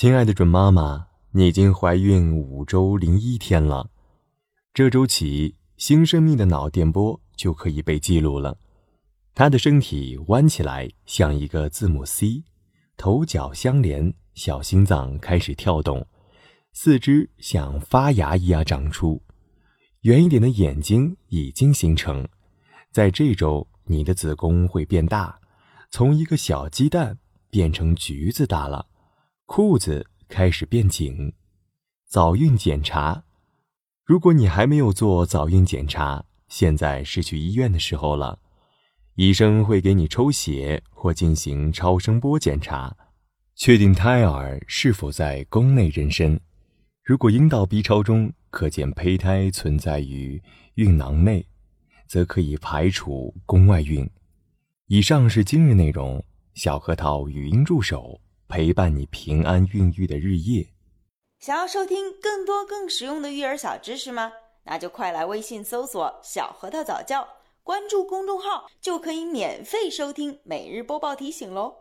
亲爱的准妈妈，你已经怀孕五周零一天了。这周起，新生命的脑电波就可以被记录了。她的身体弯起来，像一个字母 C，头脚相连，小心脏开始跳动，四肢像发芽一样长出，圆一点的眼睛已经形成。在这周，你的子宫会变大，从一个小鸡蛋变成橘子大了。裤子开始变紧，早孕检查。如果你还没有做早孕检查，现在是去医院的时候了。医生会给你抽血或进行超声波检查，确定胎儿是否在宫内妊娠。如果阴道 B 超中可见胚胎存在于孕囊内，则可以排除宫外孕。以上是今日内容，小核桃语音助手。陪伴你平安孕育的日夜。想要收听更多更实用的育儿小知识吗？那就快来微信搜索“小核桃早教”，关注公众号就可以免费收听每日播报提醒喽。